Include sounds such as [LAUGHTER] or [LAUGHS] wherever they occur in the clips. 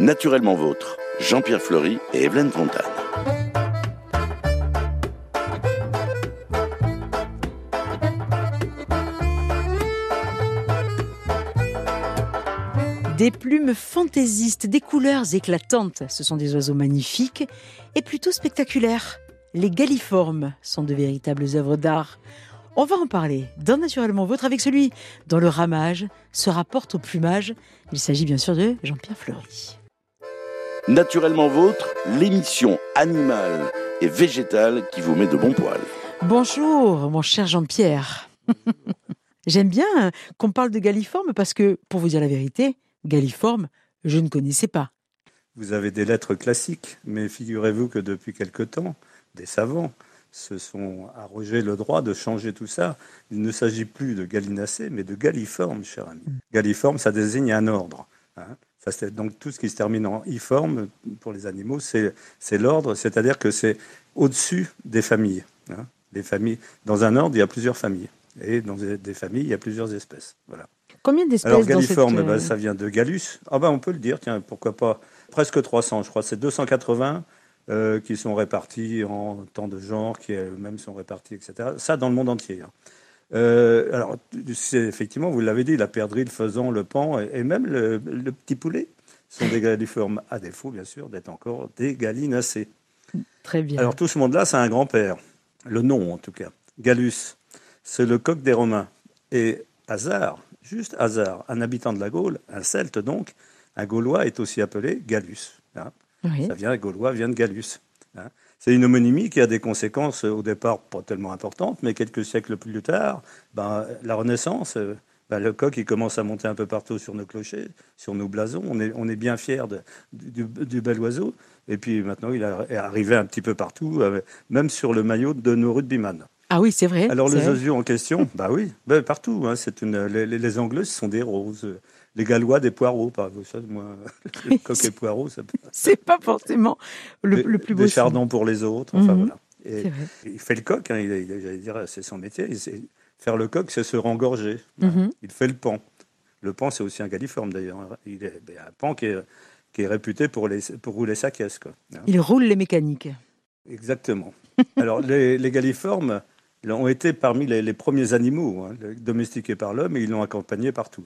Naturellement vôtre, Jean-Pierre Fleury et Evelyne Fontane. Des plumes fantaisistes, des couleurs éclatantes, ce sont des oiseaux magnifiques et plutôt spectaculaires. Les galliformes sont de véritables œuvres d'art. On va en parler dans Naturellement Vôtre avec celui dont le ramage se rapporte au plumage. Il s'agit bien sûr de Jean-Pierre Fleury. Naturellement Vôtre, l'émission animale et végétale qui vous met de bons poils. Bonjour, mon cher Jean-Pierre. [LAUGHS] J'aime bien qu'on parle de galliformes parce que, pour vous dire la vérité, galliforme, je ne connaissais pas. Vous avez des lettres classiques, mais figurez-vous que depuis quelque temps, des savants se sont arrogés le droit de changer tout ça. Il ne s'agit plus de gallinacées, mais de galliforme, cher ami. Galliforme, ça désigne un ordre. Hein. Ça, donc tout ce qui se termine en iforme pour les animaux, c'est l'ordre, c'est-à-dire que c'est au-dessus des familles. Hein. Les familles. Dans un ordre, il y a plusieurs familles. Et dans des familles, il y a plusieurs espèces. Voilà. Combien d'espèces Alors galliforme, dans cette... ben, ça vient de gallus. Ah ben on peut le dire, tiens, pourquoi pas. Presque 300, je crois. C'est 280 euh, qui sont répartis en temps de genre, qui eux-mêmes sont répartis, etc. Ça dans le monde entier. Hein. Euh, alors, c'est effectivement, vous l'avez dit, la perdrix, le faisan, le pan et, et même le, le, petit poulet sont des galliformes, à défaut, bien sûr, d'être encore des gallinacées. Très bien. Alors, tout ce monde-là, c'est un grand-père. Le nom, en tout cas. Gallus, c'est le coq des Romains. Et hasard, juste hasard, un habitant de la Gaule, un celte donc, un Gaulois est aussi appelé Gallus. Hein. Oui. Ça vient, Gaulois vient de Gallus. Hein. C'est une homonymie qui a des conséquences au départ pas tellement importantes, mais quelques siècles plus tard, ben, la Renaissance, ben, le coq il commence à monter un peu partout sur nos clochers, sur nos blasons. On est, on est bien fiers de, du, du, bel oiseau. Et puis maintenant, il est arrivé un petit peu partout, même sur le maillot de nos rugbyman. Ah oui, c'est vrai. Alors les oiseaux en question, bah oui, ben, partout. Hein, c'est une, les, les, les Anglais, ce sont des roses. Les Gallois, des poireaux. Par ça, moi, [LAUGHS] coq et poireaux, ça peut... [LAUGHS] c'est pas forcément le, plus beau. Des chardons pour les autres. Enfin Mhm. voilà. Et il fait le coq. Hein, il, il- j'allais dire, c'est son métier. Il faire le coq, c'est se rengorger. Mhm. Il fait le pan. Le pan, c'est aussi un galliforme d'ailleurs. Il est ben, un pan qui est, qui est réputé pour, les, pour rouler sa caisse. Quoi. Hein. Il roule les mécaniques. Exactement. [LAUGHS] Alors, les, les galliformes ils ont été parmi les, les premiers animaux hein, domestiqués par l'homme et ils l'ont accompagné partout.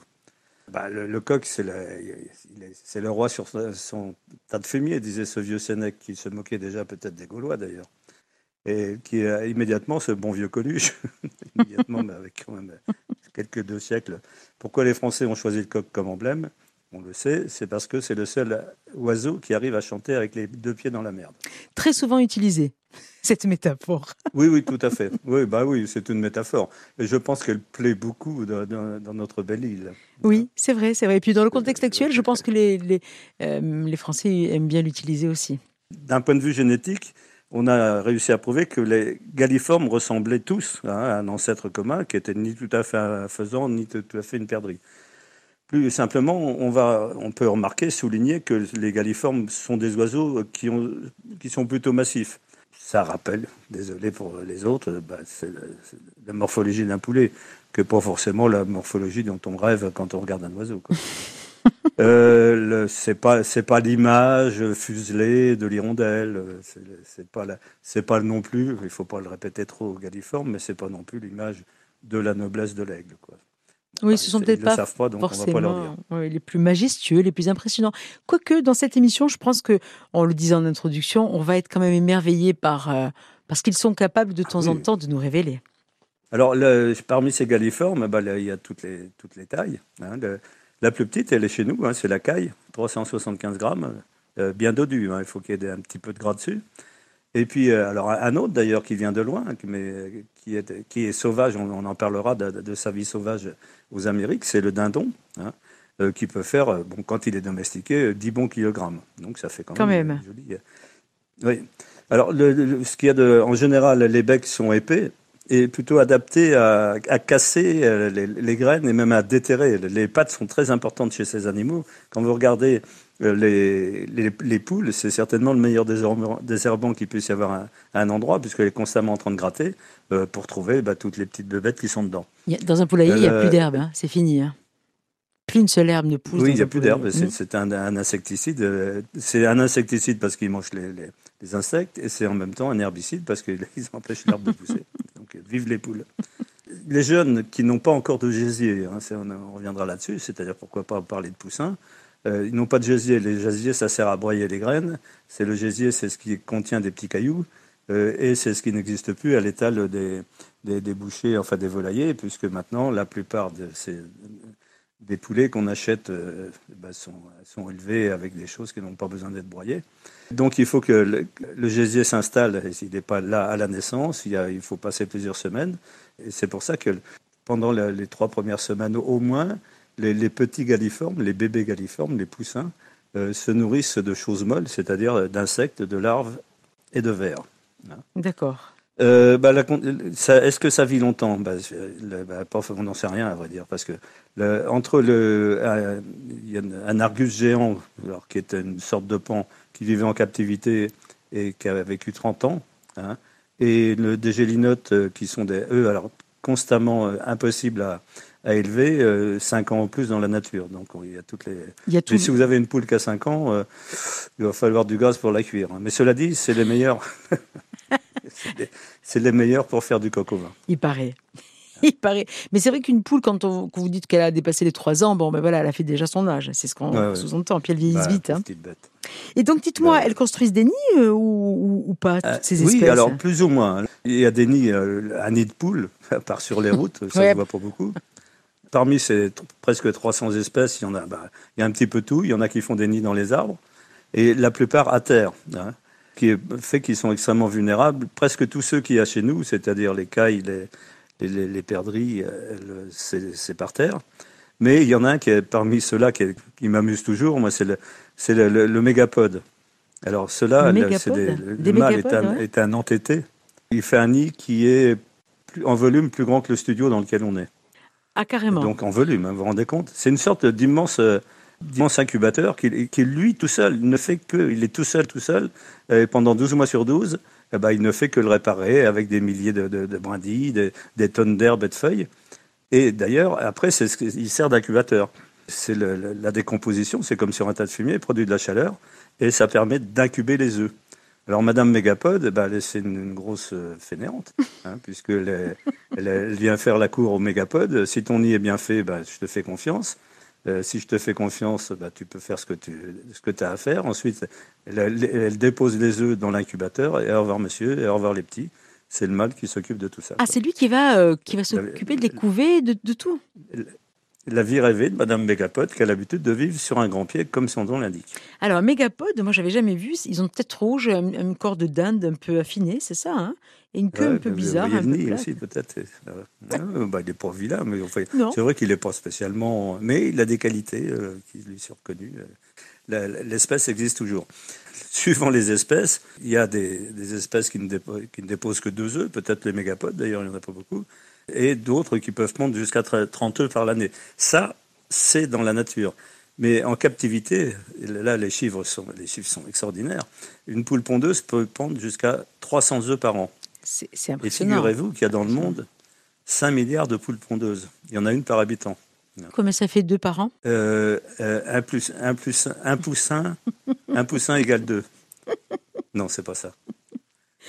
Bah, le, coq, c'est le, roi sur son- son tas de fumier, disait ce vieux Sénèque qui se moquait déjà peut-être des Gaulois d'ailleurs. Et qui a immédiatement, ce bon vieux Coluche, [LAUGHS] immédiatement, mais avec quand même quelques deux siècles. Pourquoi les Français ont choisi le coq comme emblème? On le sait, c'est parce que c'est le seul oiseau qui arrive à chanter avec les deux pieds dans la merde. Très souvent utilisé, [LAUGHS] cette métaphore. Oui, oui, tout à fait. Oui, bah oui, c'est une métaphore. Et je pense qu'elle plaît beaucoup dans, dans- dans notre belle île. Oui, c'est vrai, c'est vrai. Et puis dans le contexte actuel, je pense que les, les, euh, les Français aiment bien l'utiliser aussi. D'un point de vue génétique, on a réussi à prouver que les galliformes ressemblaient tous hein, à un ancêtre commun qui était ni tout à fait un faisan, ni tout à fait une perdrix. Plus simplement, on, va, on peut remarquer, souligner que les galliformes sont des oiseaux qui, ont, qui sont plutôt massifs. Ça rappelle, désolé pour les autres, bah, c'est la, morphologie d'un poulet, que pas forcément la morphologie dont on rêve quand on regarde un oiseau. quoi. [LAUGHS] Euh, c'est pas c'est pas l'image fuselée de l'hirondelle, c'est pas c'est pas non plus, il faut pas le répéter trop galliforme, mais c'est pas non plus l'image de la noblesse de l'aigle. Oui, ce sont peut-être pas savent pas, donc on va pas leur dire. forcément oui, les plus majestueux, les plus impressionnants. Quoique, dans cette émission, je pense que, on le disait en introduction, on va être quand même émerveillé par euh, parce qu'ils sont capables de temps en Ah temps de nous révéler. Alors, le- parmi ces galliformes, bah, là, il y a toutes les, toutes les tailles. hein. Le- la plus petite, elle est chez nous, hein, c'est la caille, 375 grammes, euh, bien dodue, hein, il faut qu'il y ait un petit peu de gras dessus. Et puis, euh, alors, un autre d'ailleurs qui vient de loin, mais qui est, qui est sauvage, on, on en parlera de, de sa vie sauvage aux Amériques, c'est le dindon, hein, euh, qui peut faire, euh, bon, quand il est domestiqué, euh, 10 bons kilogrammes. Donc, ça fait quand, Quand même, même. euh, joli. euh. Oui. Alors, le- le- ce qu'il y a de, en général, les becs sont épais et plutôt adaptés à, à casser euh, les, les graines et même à déterrer. Les pattes sont très importantes chez ces animaux. Quand vous regardez euh, les, les, les poules, c'est certainement le meilleur désherbant, désherbant qu'il puisse y avoir à, à un endroit, puisqu'elle est constamment en train de gratter euh, pour trouver bah, toutes les petites bébêtes qui sont dedans. Dans un poulailler, il n'y a Euh, plus d'herbe, hein, c'est fini. hein. plus une seule herbe ne pousse. Oui, il n'y a plus d'herbe. C'est un, un insecticide. euh, C'est un insecticide parce qu'il mange les, les- les insectes et c'est en même temps un herbicide parce qu'ils [LAUGHS] empêchent l'herbe de pousser. Donc, euh, vive les poules. Les jeunes qui n'ont pas encore de gésier, hein, on, on reviendra là-dessus, c'est-à-dire pourquoi pas parler de poussins. Euh, ils n'ont pas de gésier. Les gésiers, ça sert à broyer les graines. C'est le gésier, c'est ce qui contient des petits cailloux. euh, et c'est ce qui n'existe plus à l'étal des, des, bouchers, enfin des volaillers, puisque maintenant, la plupart des poulets qu'on achète euh, bah, sont, sont élevés avec des choses qui n'ont pas besoin d'être broyées. Donc il faut que le, le gésier s'installe. S'il n'est pas là à la naissance, il, il faut passer plusieurs semaines. Et c'est pour ça que pendant les trois premières semaines au moins, les, les petits galliformes, les bébés galliformes, les poussins, euh, se nourrissent de choses molles, c'est-à-dire d'insectes, de larves et de vers. D'accord. Euh, bah, Est-ce que ça vit longtemps? Bah, le- bah, On n'en sait rien, à vrai dire, parce que le- entre le, un, il y a un argus géant, alors, qui est une sorte de pan qui vivait en captivité et qui a vécu 30 ans, hein, et le, des gélinotes euh, qui sont des eux, alors constamment euh, impossibles à, à élever, 5 ans ou plus dans la nature. Donc on- il y a toutes les. Il y a tout. Mais si vous avez une poule qui a 5 ans, euh, il va falloir du gaz pour la cuire. Mais cela dit, c'est les meilleurs. [LAUGHS] c'est les- meilleurs pour faire du coq au vin. Il paraît. [LAUGHS] Il paraît. Mais c'est vrai qu'une poule, quand, on, quand vous dites qu'elle a dépassé les 3 ans, bon, ben voilà, elle a fait déjà son âge. C'est ce qu'on Ouais, ouais. sous-entend. Puis elle vieillit Bah, vite. hein. petite bête. Et donc, dites-moi, Ouais. elles construisent des nids euh, ou, pas, toutes Euh, ces espèces? oui, alors plus ou moins. Il y a des nids, euh, un nid de poule, [LAUGHS] à part sur les routes, ça Ouais. ne se voit pas beaucoup. Parmi ces presque 300 espèces, il y en a, bah, il y a un petit peu tout. Il y en a qui font des nids dans les arbres, et la plupart à terre, hein, qui fait qu'ils sont extrêmement vulnérables. Presque tous ceux qu'il y a chez nous, c'est-à-dire les cailles, les, les, perdrix, euh, c'est par terre. Mais il y en a un qui est parmi ceux-là qui, qui m'amuse toujours. Moi, c'est le, c'est le, le- le mégapode. Alors, ceux-là, Le des- mâle est un, ouais. est un entêté. Il fait un nid qui est plus, en volume plus grand que le studio dans lequel on est. Ah. Donc en volume, hein, vous vous rendez compte? C'est une sorte d'immense euh, incubateur qui, lui, tout seul, ne fait que, il est tout seul, tout seul, et pendant 12 mois sur 12, eh ben, il ne fait que le réparer avec des milliers de, brindilles, des, tonnes d'herbes et de feuilles. Et d'ailleurs, après, c'est ce sert d'incubateur. C'est la décomposition, c'est comme sur un tas de fumier, produit de la chaleur, et ça permet d'incuber les œufs. Alors, Madame Mégapode, eh ben, elle, c'est une, une grosse euh, fainéante, [LAUGHS] hein, puisque elle, vient faire la cour au Mégapode. Si ton nid est bien fait, ben, je te fais confiance. Euh, si je te fais confiance, bah, tu peux faire ce que tu ce que as à faire. Ensuite, elle, elle- elle dépose les œufs dans l'incubateur et au revoir monsieur et au revoir les petits. C'est le mâle qui s'occupe de tout ça. Ah, c'est lui qui va, euh, qui va s'occuper de les couver, de, de tout. La vie rêvée de Madame Mégapote qui a l'habitude de vivre sur un grand pied comme son nom l'indique. Alors, mégapode, moi, j'avais jamais vu. Ils ont tête rouge, corps de dinde un peu affiné, c'est ça, hein? Et une queue un peu bizarre. un peu aussi peut-être. Euh, ah, bah, il n'est pas vilain, mais enfin, c'est vrai qu'il n'est pas spécialement. Mais il a des qualités euh, qui lui sont reconnues. Euh, L'espèce existe toujours. Suivant les espèces, il y a des, des espèces qui ne, dépo- qui ne déposent que deux œufs, peut-être les mégapodes, d'ailleurs il n'y en a pas beaucoup, et d'autres qui peuvent pondre jusqu'à 30 œufs par l'année. Ça, c'est dans la nature. Mais en captivité, là les chiffres, sont, les chiffres sont extraordinaires, une poule pondeuse peut pondre jusqu'à 300 œufs par an. C'est c'est Et impressionnant. figurez-vous qu'il y a dans le monde 5 milliards de poules pondeuses. Il y en a une par habitant. Combien ça fait deux par an? Euh, euh, un, plus, un, plus, un poussin, un poussin égale 2. Non, c'est pas ça.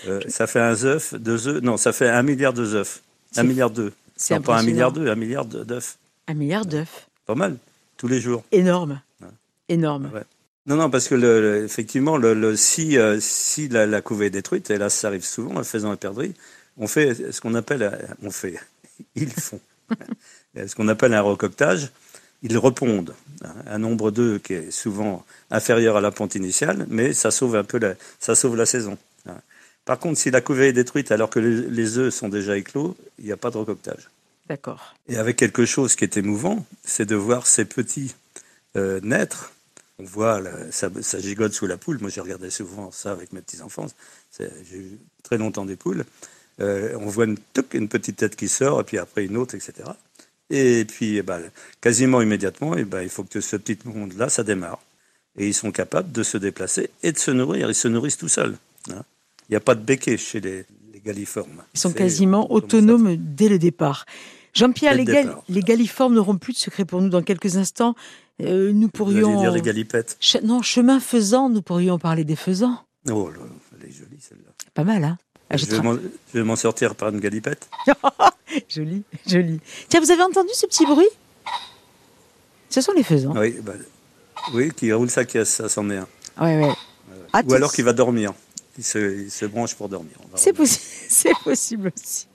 Euh, ça fait un œuf, deux œufs. Non, ça fait un milliard de œufs. Un milliard d'œufs. C'est pas un milliard d'œufs, un milliard d'œufs. Un milliard d'œufs. Pas mal, tous les jours. Énorme. Ouais. Énorme. Ouais. Non, non, parce que le, le- effectivement, le, si, euh, si la, la couvée est détruite, et là ça arrive souvent, en faisant la perdrix, on fait ce qu'on appelle, on fait, [LAUGHS] ils font, [LAUGHS] ce qu'on appelle un recoctage. Ils repondent hein, un nombre d'œufs qui est souvent inférieur à la ponte initiale, mais ça sauve un peu la, ça sauve la saison. Par contre, si la couvée est détruite alors que les, les œufs sont déjà éclos, il n'y a pas de recoctage. D'accord. Et avec quelque chose qui est émouvant, c'est de voir ces petits euh, naître. On voit, là, ça, ça gigote sous la poule. Moi, j'ai regardé souvent ça avec mes petits-enfants. J'ai eu très longtemps des poules. Euh, on voit une petite tête qui sort, et puis après une autre, etc. Et puis, eh ben, quasiment immédiatement, eh ben, il faut que ce petit monde-là, ça démarre. Et ils sont capables de se déplacer et de se nourrir. Ils se nourrissent tout seuls. hein. Il n'y a pas de béquet chez les, les galliformes. Ils sont quasiment autonomes dès le départ. Jean-Pierre, les, le gal- les galiformes n'auront plus de secret pour nous dans quelques instants. Euh, nous pourrions. dire les galipettes. Non, chemin faisant, nous pourrions parler des faisans. Oh, là, elle est jolie celle-là. Pas mal, hein Ah, je je, vais m'en- sortir par une galipette. [LAUGHS] Joli, joli. Tiens, vous avez entendu ce petit bruit? Ce sont les faisans. Oui, bah, oui, qui roule sa caisse, ça c'en est un. Ouais, ouais. Ah, Ou alors qu'il va dormir. Il se, il se branche pour dormir. C'est possible, [LAUGHS] c'est possible aussi.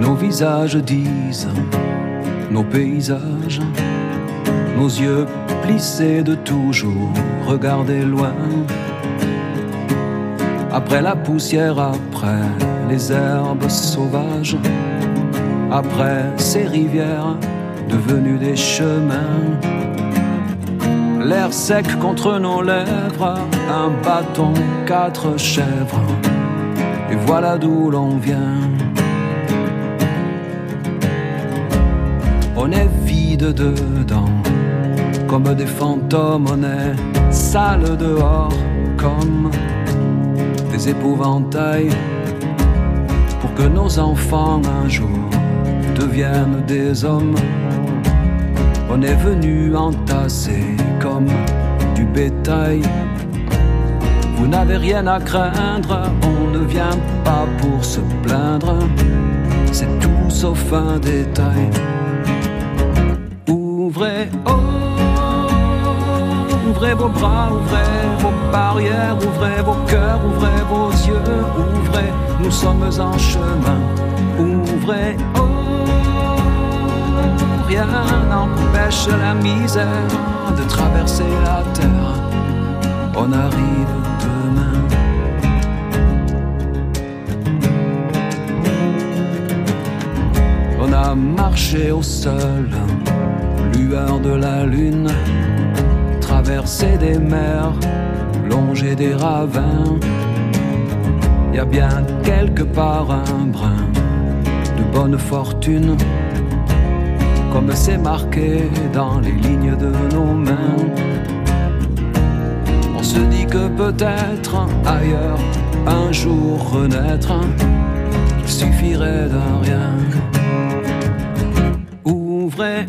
Nos visages disent, nos paysages, nos yeux plissés de toujours regarder loin. Après la poussière, après les herbes sauvages, après ces rivières devenues des chemins. L'air sec contre nos lèvres, un bâton, quatre chèvres, et voilà d'où l'on vient. On est vide dedans, comme des fantômes, on est sale dehors, comme des épouvantails, pour que nos enfants un jour deviennent des hommes. On est venu entasser comme du bétail. Vous n'avez rien à craindre, on ne vient pas pour se plaindre, c'est tout sauf un détail. Ouvrez, oh, ouvrez vos bras, ouvrez vos barrières, ouvrez vos cœurs, ouvrez vos yeux, ouvrez, nous sommes en chemin. Ouvrez, oh, rien n'empêche la misère de traverser la terre. On arrive demain. On a marché au sol, lueur de la lune, traversé des mers, longé des ravins. Y a bien quelque part un brin de bonne fortune, c'est marqué dans les lignes de nos mains. On se dit que peut-être ailleurs, un jour renaître, il suffirait d'un rien. Ouvrez,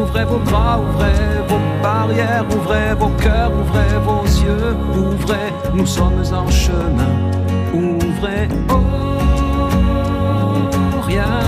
ouvrez vos bras, ouvrez vos barrières, ouvrez vos cœurs, ouvrez vos yeux, ouvrez, nous sommes en chemin. Ouvrez, oh, rien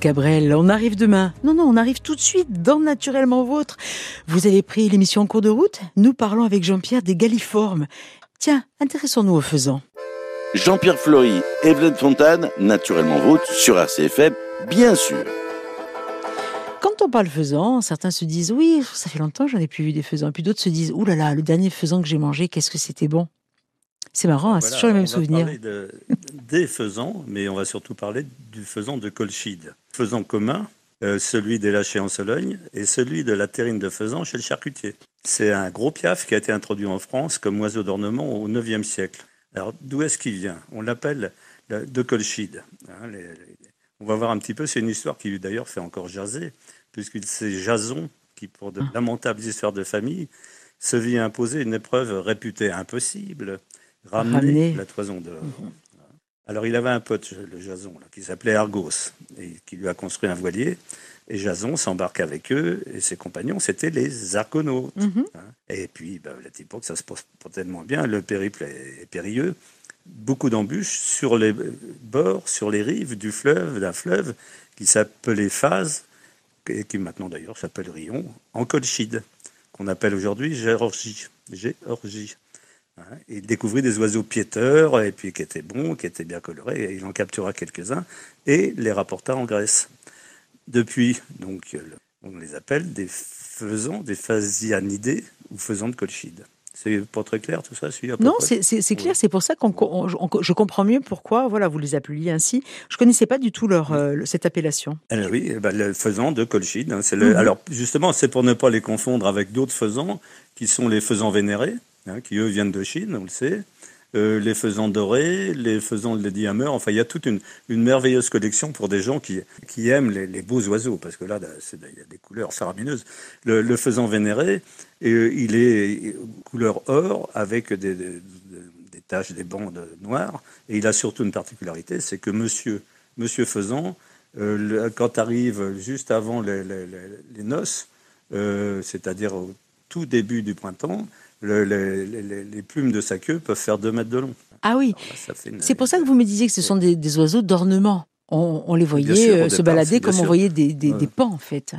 Cabrel, on arrive demain. Non, non, on arrive tout de suite dans Naturellement Vôtre. Vous avez pris l'émission en cours de route Nous parlons avec Jean-Pierre des Galliformes. Tiens, intéressons-nous aux faisans. Jean-Pierre Flory, Evelyne Fontane, naturellement vôtre sur RCFM, bien sûr. Quand on parle faisan, certains se disent oui, ça fait longtemps, j'en ai plus vu des faisans. Puis d'autres se disent ouh là là, le dernier faisan que j'ai mangé, qu'est-ce que c'était bon. C'est marrant, hein, c'est toujours le même on va souvenir. parler de- des faisans, mais on va surtout parler du faisan de Colchide. Faisan commun, euh, celui des lâchers en Sologne, et celui de la terrine de faisan chez le charcutier. C'est un gros piaf qui a été introduit en France comme oiseau d'ornement au IXe siècle. Alors, d'où est-ce qu'il vient? On l'appelle le- de Colchide. Hein, les- les- on va voir un petit peu, c'est une histoire qui d'ailleurs fait encore jaser. puisque c'est Jason qui, pour de lamentables histoires de famille, se vit imposer une épreuve réputée impossible, ramener, la toison d'or. Mhm. Alors il avait un pote, le Jason, qui s'appelait Argos, et qui lui a construit un voilier. Et Jason s'embarque avec eux, et ses compagnons, c'était les Argonautes. Mhm. Hein. Et puis, bah, la type, ça se passe pas tellement bien, le périple est périlleux. Beaucoup d'embûches sur les bords, sur les rives du fleuve, d'un fleuve qui s'appelait Phase, et qui maintenant d'ailleurs s'appelle Rion, en Colchide, qu'on appelle aujourd'hui Géorgie. Géorgie. Hein, il découvrit des oiseaux piéteurs, et puis qui étaient bons, qui étaient bien colorés, et il en captura quelques-uns, et les rapporta en Grèce. Depuis, donc, on les appelle des faisans, des phasianidés, ou faisans de Colchide. C'est pas très clair tout ça Non, c'est clair. C'est pour ça que je comprends mieux pourquoi voilà, vous les appeliez ainsi. Je connaissais pas du tout leur, euh, cette appellation. Alors oui, eh ben, le faisans de Colchide. Hein, le, mhm. Alors justement, c'est pour ne pas les confondre avec d'autres faisans qui sont les faisans vénérés. Hein, qui eux viennent de Chine, on le sait. Euh, les faisans dorés, les faisans de Lady Hammer. Enfin, il y a toute une, merveilleuse collection pour des gens qui, aiment les, beaux oiseaux, parce que là, il y a des couleurs faramineuses. Le, le faisan vénéré, euh, il est couleur or avec des, taches, des bandes noires. Et il a surtout une particularité, c'est que monsieur, monsieur faisan, euh, quand arrive juste avant les noces, c'est-à-dire au tout début du printemps, les, plumes de sa queue peuvent faire 2 mètres de long. Ah oui, c'est pour ça que vous me disiez que ce sont des, oiseaux d'ornement. On, les voyait euh, se balader comme on voyait des, des, pans en fait.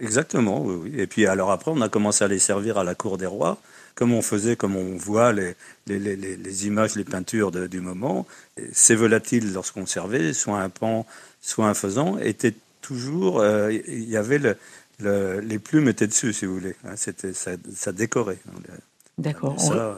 Exactement, oui, oui. Et puis alors après, on a commencé à les servir à la cour des rois, comme on faisait, comme on voit les, les, les, les images, les peintures du moment. Ces volatiles, lorsqu'on servait, soit un pan, soit un faisan, étaient toujours, euh, il y avait le, les plumes étaient dessus, si vous voulez. Hein, c'était, ça, ça décorait. D'accord,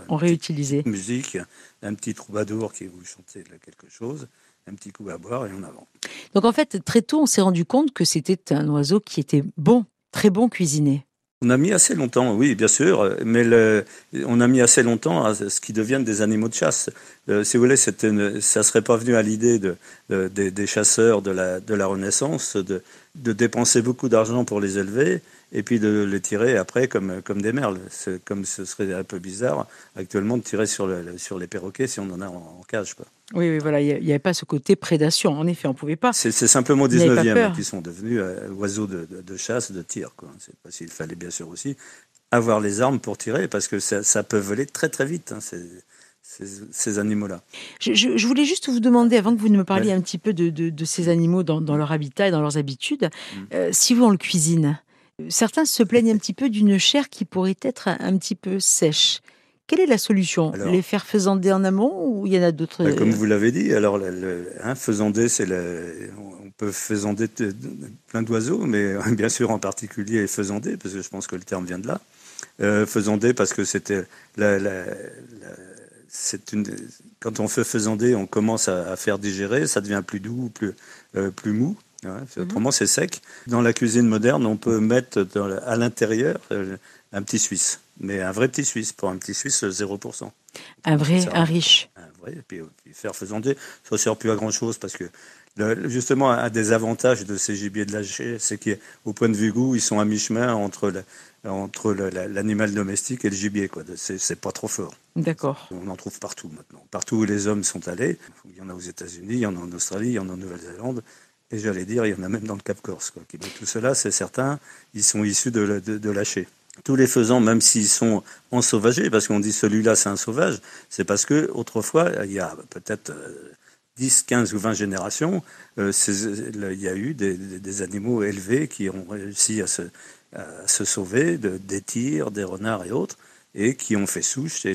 on, réutilisait. Musique, un petit troubadour qui vous chantait quelque chose, un petit coup à boire et en avant. Donc en fait, très tôt, on s'est rendu compte que c'était un oiseau qui était bon, très bon cuisiné. On a mis assez longtemps, oui, bien sûr, mais le, on a mis assez longtemps à ce qu'ils deviennent des animaux de chasse. Euh, si vous voulez, une, ça serait pas venu à l'idée de, des chasseurs de la, de la Renaissance de, de dépenser beaucoup d'argent pour les élever et puis de les tirer après comme, comme des merles. Comme ce serait un peu bizarre actuellement de tirer sur, le, sur les perroquets si on en a en, cage. Quoi. Oui, oui, voilà, il n'y avait pas ce côté prédation. En effet, on ne pouvait pas. C'est simplement au 19e qui sont devenus euh, oiseaux de, de, chasse, de tir. Quoi. Parce qu'il fallait bien sûr aussi avoir les armes pour tirer parce que ça, ça peut voler très très vite. Hein, ces, animaux-là. Je, voulais juste vous demander, avant que vous ne me parliez un petit peu de, ces animaux dans, leur habitat et dans leurs habitudes, mm. euh, si vous on le cuisine, certains se plaignent un petit peu d'une chair qui pourrait être un, petit peu sèche. Quelle est la solution? Les faire faisander en amont ou il y en a d'autres bah, Comme vous l'avez dit, alors le, hein, faisander, c'est on peut faisander plein d'oiseaux, mais [LAUGHS] bien sûr en particulier faisander, parce que je pense que le terme vient de là. Euh, faisander parce que c'était la, une, quand on fait faisander, on commence à, faire digérer, ça devient plus doux, plus, euh, plus mou. Hein. Mhm. Autrement, c'est sec. Dans la cuisine moderne, on peut mettre à l'intérieur euh, un petit Suisse, mais un vrai petit Suisse, pour un petit Suisse 0%. Un vrai, un riche. Un vrai, et puis, faire faisander, ça ne sert plus à grand-chose parce que justement, un des avantages de ces gibiers de lâcher, c'est qu'au point de vue goût, ils sont à mi-chemin entre entre l'animal domestique et le gibier. Quoi. C'est, pas trop fort. D'accord. On en trouve partout maintenant. Partout où les hommes sont allés, il y en a aux États-Unis, il y en a en Australie, il y en a en Nouvelle-Zélande, et j'allais dire, il y en a même dans le Cap Corse. Quoi. tout cela, c'est certain, ils sont issus de, de, lâcher. Tous les faisans, même s'ils sont ensauvagés, parce qu'on dit celui-là c'est un sauvage, c'est parce que autrefois, il y a peut-être 10, euh, 15 ou 20 générations, euh, il y a eu des, des, animaux élevés qui ont réussi à se, se sauver de, des tirs, des renards et autres, et qui ont fait souche.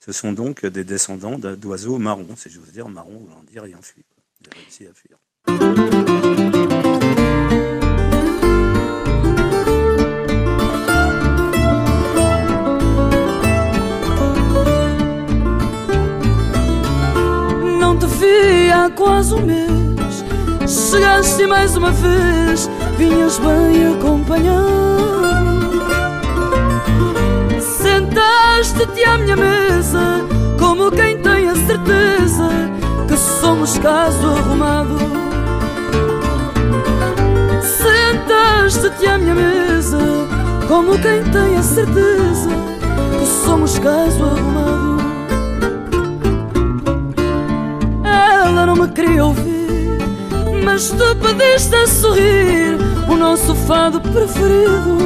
Ce sont donc des descendants d'oiseaux marrons, si j'ose dire, marrons voulant dire ayant fui. Ils ont réussi à fuir. Não te vi há quase um mês. Chegaste mais uma vinhas bem acompanhado. Sentaste-te à minha mesa, como quem tem a certeza que somos caso arrumado. Sentaste Sente-te à minha mesa como quem tem a certeza que somos caso arrumado. Ela não me queria ouvir, mas tu pediste a sorrir o nosso fado preferido.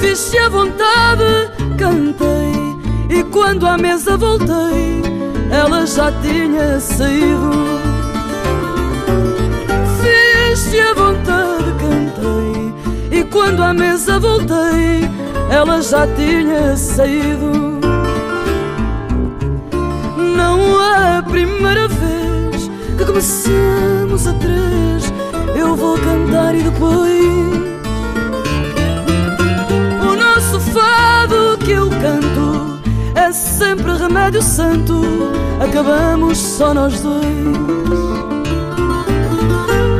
Fiz-te à vontade, cantei, e quando à mesa voltei, ela já tinha saído. Fiz-te à vontade, cantei, e quando à mesa voltei, ela já tinha saído. Não é a primeira vez que começamos a três. Eu vou cantar e depois o nosso fado que eu canto é sempre remédio santo. Acabamos só nós dois.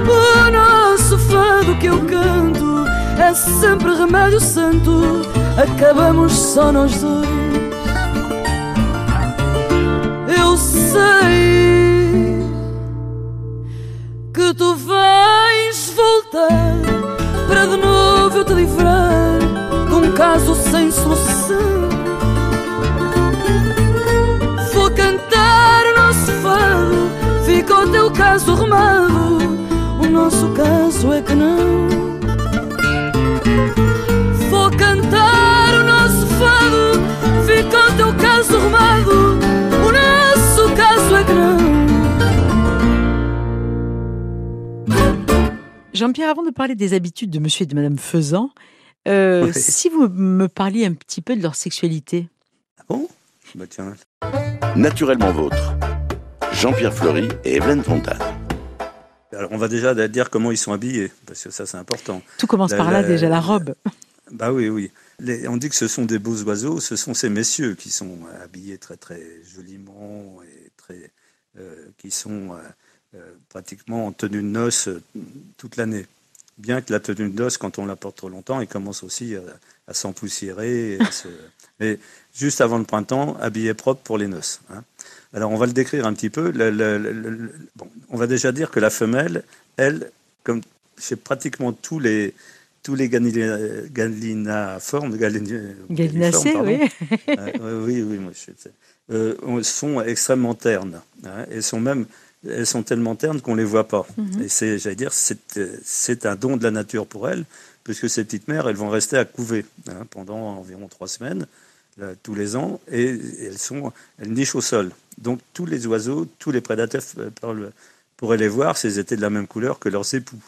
O nosso fado que eu canto é sempre remédio santo. Acabamos só nós dois. Eu sei caso sem solução. Vou cantar o nosso fado, fica o teu caso arrumado. O nosso caso é que não. Vou cantar o nosso fado, fica o teu caso arrumado. O nosso caso é que não. Jean-Pierre, avant de parler des habitudes de monsieur et de madame Faisan, euh, Oui. si vous me parliez un petit peu de leur sexualité. Ah bon? Bah tiens, Naturellement vôtre. Jean-Pierre Fleury et Evelyne Fontane. alors on va déjà dire comment ils sont habillés, parce que ça c'est important. Tout commence La- par là la- déjà, la robe. Bah oui, oui. Les- on dit que ce sont des beaux oiseaux, ce sont ces messieurs qui sont euh, habillés très très joliment et très, euh, qui sont euh, pratiquement en tenue de noces toute l'année. Bien que la tenue de noces, quand on la porte trop longtemps, elle commence aussi à, à s'empoussiérer. et à se- [LAUGHS] Mais juste avant le printemps, habillés propre pour les noces. hein. Alors on va le décrire un petit peu. Le- le- le- le- bon, on va déjà dire que la femelle, elle, comme chez pratiquement tous les tous les galina- galinaformes, galini- Gallinacé, galliformes, oui. Euh, oui, oui, moi, je sais. Euh, sont extrêmement ternes. hein, et sont même, elles sont tellement ternes qu'on les voit pas. Mhm. Et c'est, j'allais dire, c'est, un don de la nature pour elles, puisque ces petites mères, elles vont rester à couver hein, pendant environ trois semaines, là, tous les ans, et, et elles sont, elles nichent au sol. Donc tous les oiseaux, tous les prédateurs euh, pourraient les voir s'ils étaient de la même couleur que leurs époux.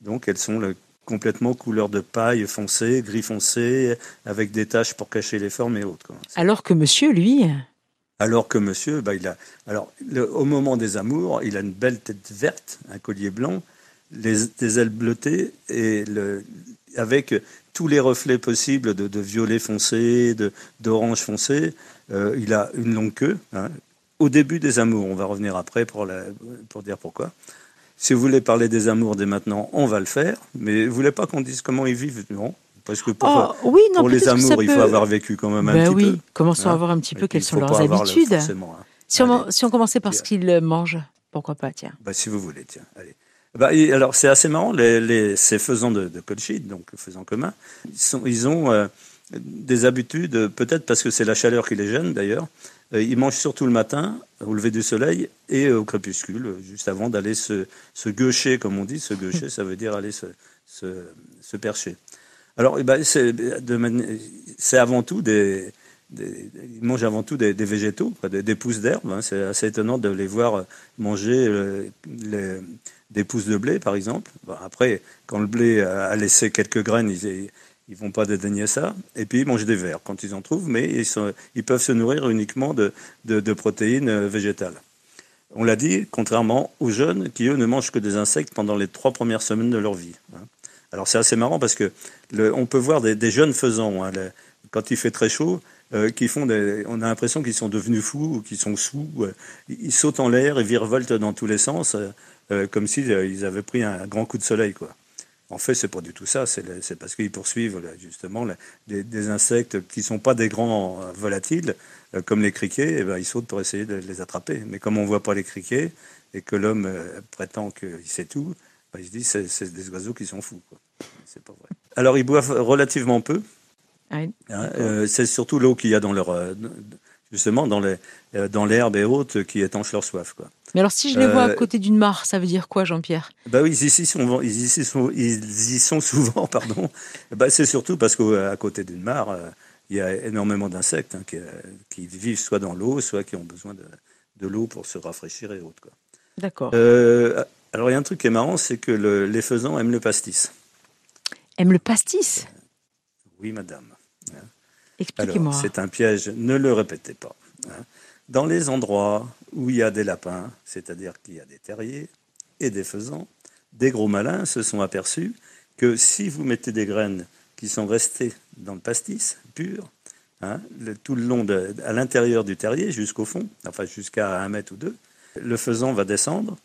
Donc elles sont le- complètement couleur de paille foncé, gris foncé, avec des taches pour cacher les formes et autres. quoi. Alors que monsieur, lui, Alors que monsieur, bah, il a, alors, au moment des amours, il a une belle tête verte, un collier blanc, les, des ailes bleutées, et avec tous les reflets possibles de, violet foncé, d'orange foncé. Euh, il a une longue queue. hein. Au début des amours, on va revenir après pour, pour dire pourquoi. Si vous voulez parler des amours dès maintenant, on va le faire. Mais vous voulez pas qu'on dise comment ils vivent? Non. Parce que pour, Oh, oui, non, pour les amours, il faut avoir vécu quand même un Ben petit oui, peu. commençons à hein. voir un petit Et peu quelles sont leurs le- habitudes. hein. Si on, Allez. si on commençait par ce qu'ils mangent, pourquoi pas, tiens. Bah, si vous voulez, tiens. Allez. Bah, et alors, c'est assez marrant, les, les- ces faisans de, de colchide, donc faisans communs, ils, sont, ils ont euh, des habitudes, euh, peut-être parce que c'est la chaleur qui les gêne d'ailleurs. Euh, ils mangent surtout le matin, au lever du soleil, et au crépuscule, euh, juste avant d'aller se, se gaucher, comme on dit. Se gaucher, [LAUGHS] ça veut dire aller se, se, se percher. Alors, eh ben, c'est avant tout des, ils mangent avant tout des, végétaux, des, pousses d'herbe. hein. C'est assez étonnant de les voir euh, manger euh, des pousses de blé, par exemple. Après, quand le blé a laissé quelques graines, ils ils vont pas dédaigner ça. Et puis, ils mangent des vers quand ils en trouvent, mais ils, peuvent se nourrir uniquement de protéines euh, végétales. On l'a dit, contrairement aux jeunes qui, eux, ne mangent que des insectes pendant les trois premières semaines de leur vie. hein. Alors, c'est assez marrant parce que on peut voir des, jeunes faisans, hein, quand il fait très chaud, euh, qui font on a l'impression qu'ils sont devenus fous ou qu'ils sont sous. euh, ils sautent en l'air et virevoltent dans tous les sens, euh, comme s'ils ils avaient pris un grand coup de soleil. Quoi. En fait, c'est pas du tout ça. C'est parce qu'ils poursuivent justement des, des insectes qui sont pas des grands volatiles, comme les criquets. Et ben, ils sautent pour essayer de les attraper. Mais comme on voit pas les criquets et que l'homme prétend qu'il sait tout, Bah, il se c'est des oiseaux qui sont fous. C'est pas vrai. Alors ils boivent relativement peu. Ah oui, hein, euh, c'est surtout l'eau qu'il y a dans leur euh, justement dans euh, dans l'herbe et autres qui étanche leur soif. Quoi. Mais alors, si je les vois à côté d'une mare, ça veut dire quoi, Jean-Pierre? Bah oui, ils y sont, ils y sont, ils y sont souvent, [LAUGHS] pardon. Bah, c'est surtout parce qu'à côté d'une mare, il y a énormément d'insectes hein, qui, qui vivent soit dans l'eau, soit qui ont besoin de, de l'eau pour se rafraîchir et autres. D'accord. Euh, alors il y a un truc qui est marrant, c'est que le- les faisans aiment le pastis. Aime le pastis? Oui, madame. Alors, Expliquez-moi. c'est un piège, ne le répétez pas. hein? Dans les endroits où il y a des lapins, c'est-à-dire qu'il y a des terriers et des faisans, des gros malins se sont aperçus que si vous mettez des graines qui sont restées dans le pastis pur, hein, le- tout le long, de, à l'intérieur du terrier jusqu'au fond, enfin jusqu'à un mètre ou deux, le faisan va descendre,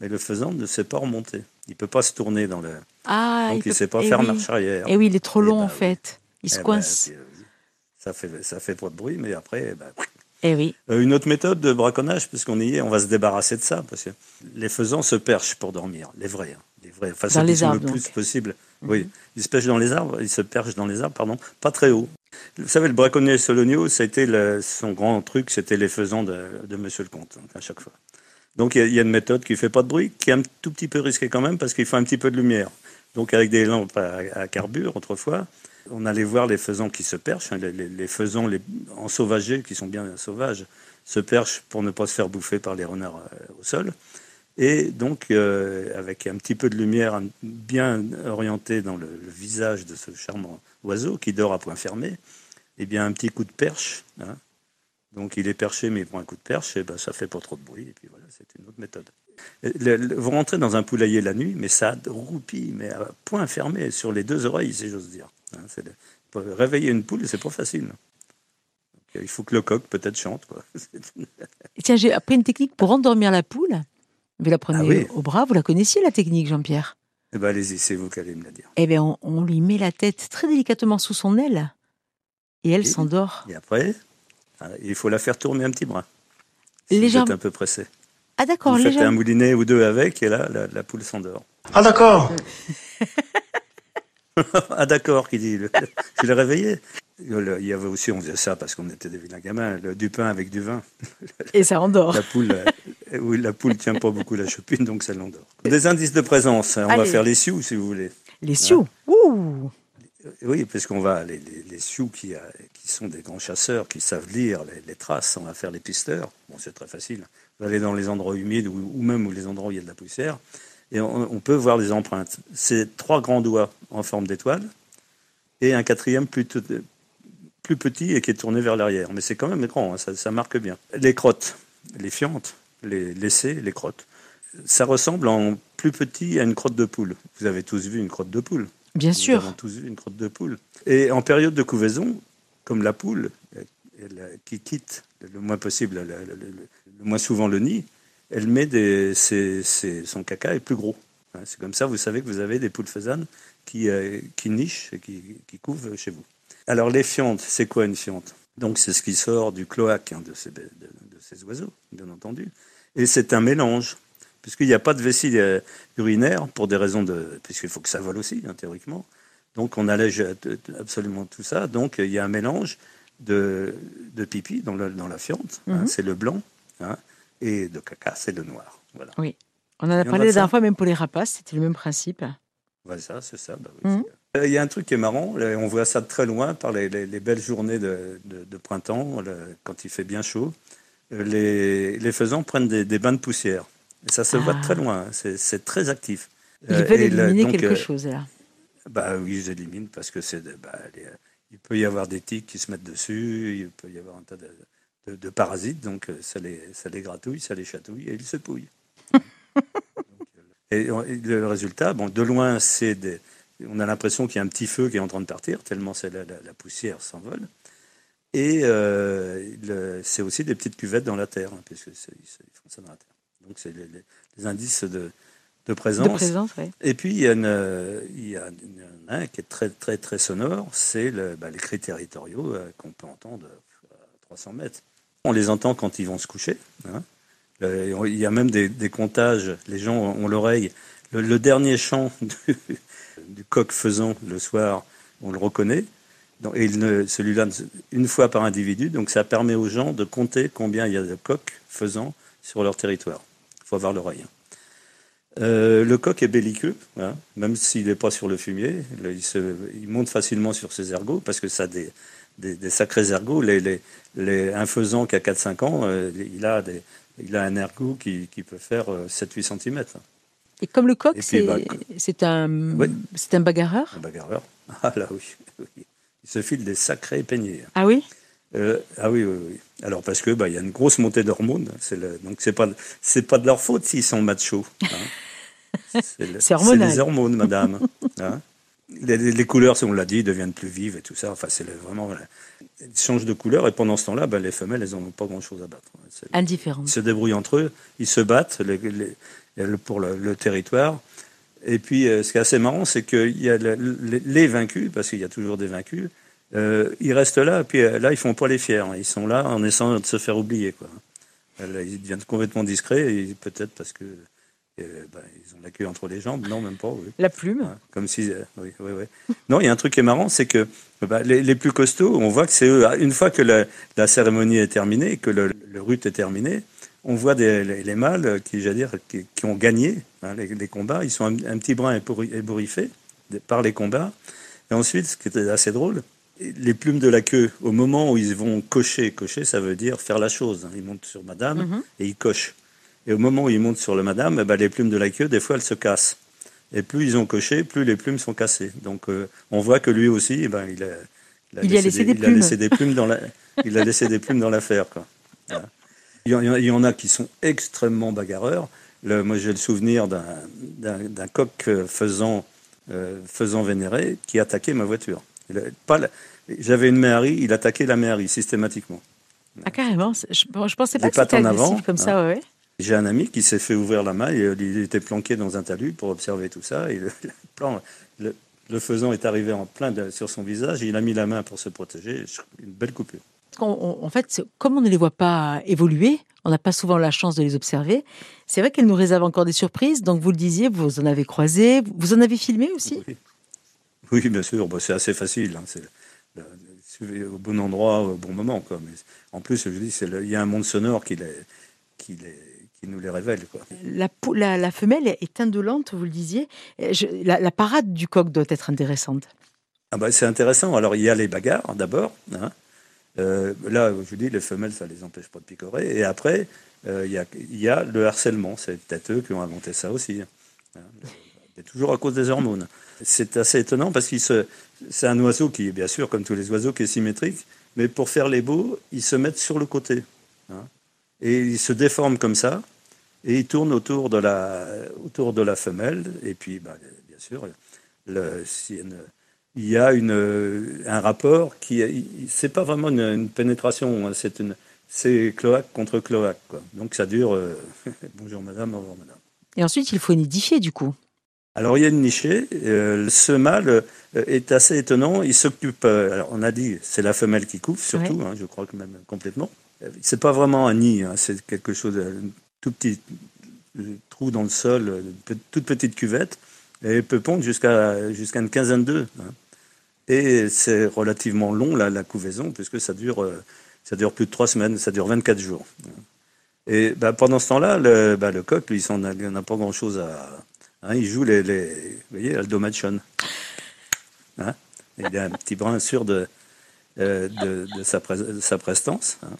mais le faisan ne sait pas remonter. Il ne peut pas se tourner dans le... Ah, donc il ne sait pas eh faire oui. marche arrière. Eh oui, il est trop Eh long, bah en oui. fait. Il se ben, coince. euh, ça fait, ça fait pas de bruit, mais après, eh ben, Eh oui. euh, Une autre méthode de braconnage, puisqu'on y est, on va se débarrasser de ça, parce que les faisans se perchent pour dormir, les vrais, hein, les vrais, enfin Dans les arbres, le plus donc. possible. Oui, ils se pêchent dans les arbres, ils se perchent dans les arbres, pardon, pas très haut. Vous savez, le braconnier Solonio, ça a été le- son grand truc, c'était les faisans de, de Monsieur le Comte, donc, à chaque fois. Donc il y, a- une méthode qui fait pas de bruit, qui est un tout petit peu risquée quand même, parce qu'il faut un petit peu de lumière. Donc avec des lampes à, à carbure, autrefois, on allait voir les faisans qui se perchent, hein, les, faisans les, en qui sont bien sauvages, se perchent pour ne pas se faire bouffer par les renards euh, au sol. Et donc, euh, avec un petit peu de lumière bien orientée dans le, le visage de ce charmant oiseau qui dort à point fermé, eh bien, un petit coup de perche. hein. Donc, il est perché, mais il prend un coup de perche, et ben, ça fait pas trop de bruit. Et puis voilà, c'est une autre méthode. Et le- le- vous rentrez dans un poulailler la nuit, mais ça roupille, mais à point fermé, sur les deux oreilles, si j'ose dire. hein. Pour réveiller une poule, c'est pas facile. Donc, il faut que le coq peut-être chante. Quoi. [LAUGHS] Tiens, j'ai appris une technique pour endormir la poule. Vous la prenez Ah oui. au bras. Vous la connaissiez, la technique, Jean-Pierre? Eh ben, allez-y, c'est vous qui allez me la dire. Eh bien, on, on lui met la tête très délicatement sous son aile. Et elle Oui. s'endort. Et après, il faut la faire tourner un petit brin. Si Légèrement. vous êtes un peu pressé. Ah, d'accord, Vous faites un légèrement. moulinet ou deux avec, et là, la, la poule s'endort. Ah d'accord. [LAUGHS] ah d'accord, qui dit. le- Je l'ai réveillé. Il y avait aussi, on faisait ça parce qu'on était des vilains gamins, le- du pain avec du vin. Et ça endort. La poule, euh, oui, la poule tient pas beaucoup la chopine, donc ça l'endort. Des indices de présence, hein, on va faire les sioux si vous voulez. Les sioux. Ouh Oui, parce qu'on va, les, les, sioux qui, euh, qui sont des grands chasseurs, qui savent lire les, traces, on va faire les pisteurs. Bon, c'est très facile. Vous allez dans les endroits humides ou, même où les endroits où il y a de la poussière, et on, peut voir les empreintes. C'est trois grands doigts en forme d'étoile et un quatrième plus, petit et qui est tourné vers l'arrière. Mais c'est quand même grand, hein, ça, ça marque bien. Les crottes, les fientes, les laissés, les crottes. Ça ressemble en plus petit à une crotte de poule. Vous avez tous vu une crotte de poule. Bien Nous sûr. avons tous vu une crotte de poule. Et en période de couvaison, comme la poule, elle- qui quitte le moins possible, le, le- le- le moins souvent le nid, elle met des, ses- ses- son caca est plus gros. Hein, C'est comme ça, vous savez que vous avez des poules faisanes qui, euh, qui nichent et qui, qui couvent chez vous. Alors les fientes, c'est quoi une fiente? Donc c'est ce qui sort du cloaque hein, de, ces, de- de ces oiseaux, bien entendu. Et c'est un mélange, puisqu'il n'y a pas de vessie euh, urinaire pour des raisons de... puisqu'il faut que ça vole aussi, hein, théoriquement. Donc on allège euh, absolument tout ça. Donc il y a un mélange de, de pipi dans, le- dans la fiente, hein, Mhm. c'est le blanc, hein, et de caca, c'est le noir. Voilà. On en a parlé la dernière fois, même pour les rapaces, c'était le même principe. Ouais, ça, c'est ça. bah oui, Mhm. Euh, Il y a un truc qui est marrant, on voit ça de très loin par les, les- les belles journées de, de- de printemps, le- quand il fait bien chaud. Les, les faisans prennent des, des bains de poussière. Ça se voit de Ah. très loin, hein, c'est très actif. Ils Euh, veulent et là, éliminer donc, quelque euh, chose, là. Bah oui, ils éliminent parce que c'est. bah, les- il peut y avoir des tiques qui se mettent dessus, il peut y avoir un tas de, de- de parasites, donc euh, ça les, ça les gratouille, ça les chatouille et ils se pouillent. [LAUGHS] Euh, et, le résultat, bon, de loin, c'est des. On a l'impression qu'il y a un petit feu qui est en train de partir, tellement la, la- la poussière s'envole. Et euh, c'est aussi des petites cuvettes dans la terre, hein, puisque ils font ça dans la terre. Donc c'est les, indices de, de présence. De présence, oui. Et puis, il y, a une, euh, il y a une- un qui est très, très, très sonore, c'est le, bah, les cris territoriaux euh, qu'on peut entendre à 300 mètres. On les entend quand ils vont se coucher. hein. Euh, Il y a même des, des comptages, les gens ont l'oreille, Le, le dernier chant [LAUGHS] du, du coq faisant le soir, on le reconnaît. Et celui-là, une fois par individu. Donc ça permet aux gens de compter combien il y a de coqs faisant sur leur territoire. Il faut avoir l'oreille. Euh, le coq est belliqueux, hein, même s'il n'est pas sur le fumier. Il, se- il monte facilement sur ses ergots parce que ça a des, des, des sacrés ergots. Les, les, les- un faisan qui a 4-5 ans, euh, il, a des, il a un ergot qui, qui peut faire euh, 7-8 cm. Et comme le coq, c'est bah, c'est un, Oui. un bagarreur? Un bagarreur. Ah là oui. oui. Il se file des sacrés peignés. Ah oui? Euh, ah oui, oui, oui. Alors parce que bah, il y a une grosse montée d'hormones. C'est donc c'est pas c'est pas de leur faute s'ils sont machos. hein. [LAUGHS] C'est le- les hormones, madame. [LAUGHS] hein. les, les- couleurs, on l'a dit, deviennent plus vives et tout ça. Enfin, c'est vraiment voilà. Ils changent de couleur et pendant ce temps-là, bah, les femelles, elles n'en ont pas grand-chose à battre. C'est- Indifférent. ils se débrouillent entre eux, ils se battent les- les- les- pour le, le territoire. Et puis, euh, ce qui est assez marrant, c'est qu'il y a le- le- les vaincus, parce qu'il y a toujours des vaincus, euh, ils restent là, et puis euh, là, ils font pas les fiers. Ils sont là en essayant de se faire oublier. Quoi. Euh, Là, ils deviennent complètement discrets, et peut-être parce que euh, bah, ils ont la queue entre les jambes. Non, même pas. Oui. La plume Ouais, Comme si, euh, oui, oui, oui. Non, il y a un truc qui est marrant, c'est que bah, les, les plus costauds, on voit que c'est eux. Une fois que la, la cérémonie est terminée, que le, le rut est terminé, on voit des, les, les mâles qui, j'allais dire, qui, qui ont gagné hein, les, les combats. Ils sont un, un petit brin ébouri- ébouriffés par les combats. Et ensuite, ce qui était assez drôle, les plumes de la queue, au moment où ils vont cocher, cocher, ça veut dire faire la chose. hein. Ils montent sur madame Mhm. et ils cochent. Et au moment où ils montent sur le madame, eh ben, les plumes de la queue, des fois, elles se cassent. Et plus ils ont coché, plus les plumes sont cassées. Donc euh, on voit que lui aussi, eh ben, il, a, Il laissé des il a plumes. laissé des plumes dans la, [LAUGHS] il a laissé des plumes dans l'affaire. Voilà. Il y, en, il y en a qui sont extrêmement bagarreurs. Le- moi, j'ai le souvenir d'un- coq euh, faisant, euh, faisant vénéré qui attaquait ma voiture. J'avais une mairie, il attaquait la mairie systématiquement. Ah carrément, je, je pensais pas Les que c'était agressif avant, comme ça, ouais. J'ai un ami qui s'est fait ouvrir la main, et, il était planqué dans un talus pour observer tout ça. Et le, [LAUGHS] le plan- le- le faisant est arrivé en plein de- sur son visage, il a mis la main pour se protéger, une belle coupure. On- en fait, comme on ne les voit pas évoluer, on n'a pas souvent la chance de les observer. C'est vrai qu'elles nous réservent encore des surprises. Donc vous le disiez, vous en avez croisé, vous en avez filmé aussi? Oui, Oui, bien sûr, bah, c'est assez facile. hein, c'est le- au bon endroit, au bon moment. Quoi. Mais en plus, je dis, il y a un monde sonore qui, les- qui, les- qui nous les révèle. Quoi. La, la, la femelle est indolente, vous le disiez. Euh, je- la, la parade du coq doit être intéressante. Ah bah, c'est intéressant. Alors, il y a les bagarres, d'abord. hein. Euh, là, je vous dis, les femelles, ça les empêche pas de picorer. Et après, euh, il y, a, il y a le harcèlement. C'est peut-être eux qui ont inventé ça aussi. hein. C'est toujours à cause des hormones. C'est assez étonnant parce qu'il se, c'est un oiseau qui est bien sûr, comme tous les oiseaux, qui est symétrique. Mais pour faire les beaux, ils se mettent sur le côté. hein. Et ils se déforment comme ça. Et ils tournent autour de la, autour de la femelle. Et puis, bah, bien sûr, il y a une, un rapport qui c'est pas vraiment une, pénétration, hein, c'est c'est cloaque contre cloaque. Quoi. Donc ça dure. euh, [LAUGHS] bonjour madame, au revoir madame. Et ensuite, il faut nidifier du coup. Alors il y a une nichée. euh, ce mâle euh, est assez étonnant. Il s'occupe. euh, alors on a dit c'est la femelle qui coupe surtout. hein, je crois que même complètement. C'est pas vraiment un nid. hein, c'est quelque chose un tout petit trou dans le sol, une toute petite cuvette. Et elle peut pondre jusqu'à jusqu'à une quinzaine d'œufs. hein. Et c'est relativement long la, la couvaison puisque ça dure ça dure plus de trois semaines. Ça dure 24 jours. Et bah, pendant ce temps-là, le, bah, le coq, lui, il a- il pas grand-chose à. Hein, il joue les, les. Vous voyez, Aldo Machon. Hein il a un petit brin sûr de, euh, de, de sa, pré- de sa prestance. hein.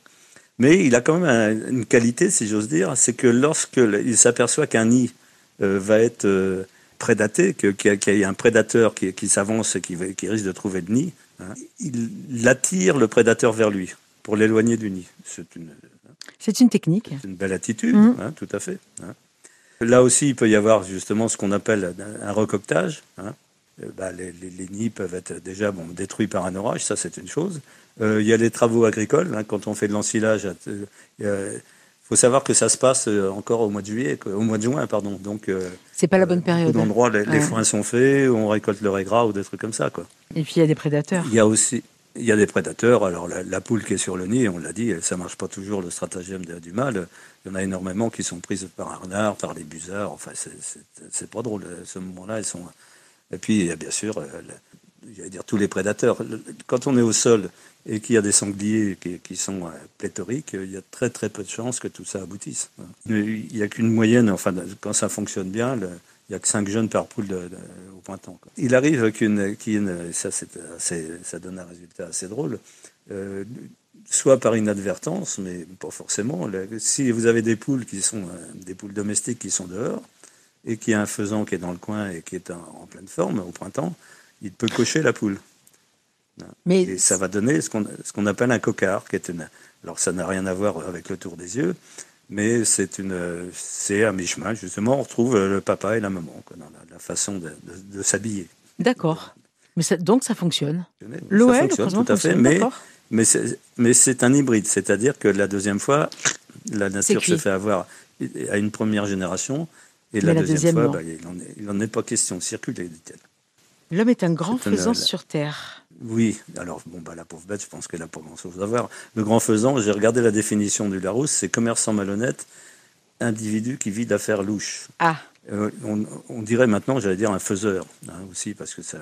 Mais il a quand même un- une qualité, si j'ose dire, c'est que lorsque le- il s'aperçoit qu'un nid euh, va être euh, prédaté, qu'il y, a- qu'il y a un prédateur qui, qui s'avance et qui, risque de trouver le nid, hein, il, attire le prédateur vers lui pour l'éloigner du nid. C'est une, une technique. c'est une belle attitude, hein, tout à fait. hein. Là aussi, il peut y avoir justement ce qu'on appelle un recoctage. hein. Euh, bah, les, les- les nids peuvent être déjà bon, détruits par un orage, ça c'est une chose. Euh, il y a les travaux agricoles, hein, quand on fait de l'ensilage. euh, Il faut savoir que ça se passe euh, encore au mois de juillet, au mois de juin, pardon. Donc, euh, C'est pas la bonne période. d'endroits, les, les Ouais. foins sont faits, on récolte le raies gras ou des trucs comme ça. Quoi. Et puis il y a des prédateurs. Il y a aussi, il y a des prédateurs. Alors la, poule qui est sur le nid, on l'a dit, ça marche pas toujours le stratagème du mal. Il y en a énormément qui sont prises par un renard, par les busards. Enfin, c'est pas drôle. À ce moment-là, elles sont. Et puis il y a bien sûr, euh, dire tous les prédateurs. Quand on est au sol et qu'il y a des sangliers qui, sont euh, pléthoriques, il y a très très peu de chances que tout ça aboutisse. Il n'y a qu'une moyenne. Enfin, quand ça fonctionne bien. Il n'y a que 5 jeunes par poule au printemps. Il arrive qu'une, ça, ça donne un résultat assez drôle, euh, soit par inadvertance, mais pas forcément. Si vous avez des poules qui sont euh, des poules domestiques qui sont dehors, et qu'il y a un faisan qui est dans le coin et qui est en, pleine forme au printemps, il peut cocher la poule. Mais et ça va donner ce qu'on, ce qu'on appelle un cocard, qui est une. Alors ça n'a rien à voir avec le tour des yeux, mais c'est une, c'est un mi-chemin. Justement, on retrouve le papa et la maman dans la, façon de, s'habiller. D'accord. Mais donc ça fonctionne. L'OL, ça fonctionne tout à fait, mais mais c'est, mais c'est un hybride, c'est-à-dire que la deuxième fois, la nature se fait avoir à une première génération, et la, deuxième, fois, bah, il n'en est, pas question. Circuler, dit-elle. L'homme est un grand faisan sur Terre. Oui, alors bon, bah, la pauvre bête, je pense qu'elle n'a pas grand-chose à voir. Le grand faisan, j'ai regardé la définition du Larousse, c'est commerçant malhonnête, individu qui vit d'affaires louches. Ah. Euh, on, dirait maintenant, j'allais dire un faiseur hein, aussi, parce que ça,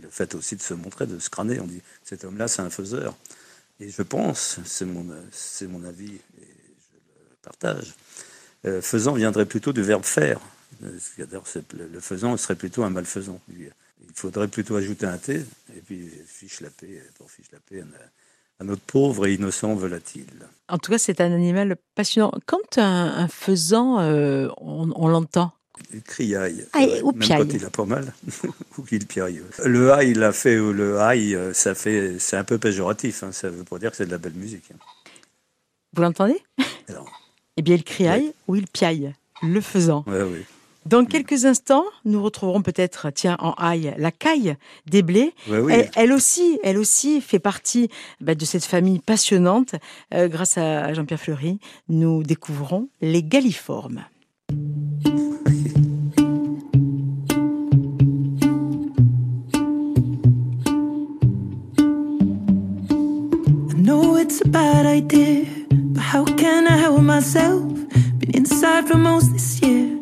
le fait aussi de se montrer, de se crâner, on dit cet homme-là, c'est un faiseur. Et je pense, c'est mon, c'est mon avis, et je le partage, euh, faisant viendrait plutôt du verbe faire. Euh, le faisant serait plutôt un malfaisant. Il faudrait plutôt ajouter un T, et puis fiche la paix, pour fiche la paix à notre pauvre et innocent volatile. En tout cas, c'est un animal passionnant. Quand un, faisan, euh, on, l'entend il criaille. Ah, ou même quand il a pas mal, [LAUGHS] ou qu'il piaille. Le aïe, il a fait, le aïe, ça fait, c'est un peu péjoratif. Hein. ça veut pas dire que c'est de la belle musique. Hein. Vous l'entendez? Eh bien, il criaille ou il piaille, le faisant. Dans quelques instants, nous retrouverons peut-être, tiens, en aille, la caille des blés. Elle, aussi, elle aussi fait partie bah, de cette famille passionnante. Euh, grâce à Jean-Pierre Fleury, nous découvrons les galliformes. it's a bad idea. But how can I help myself? Been inside for most this year.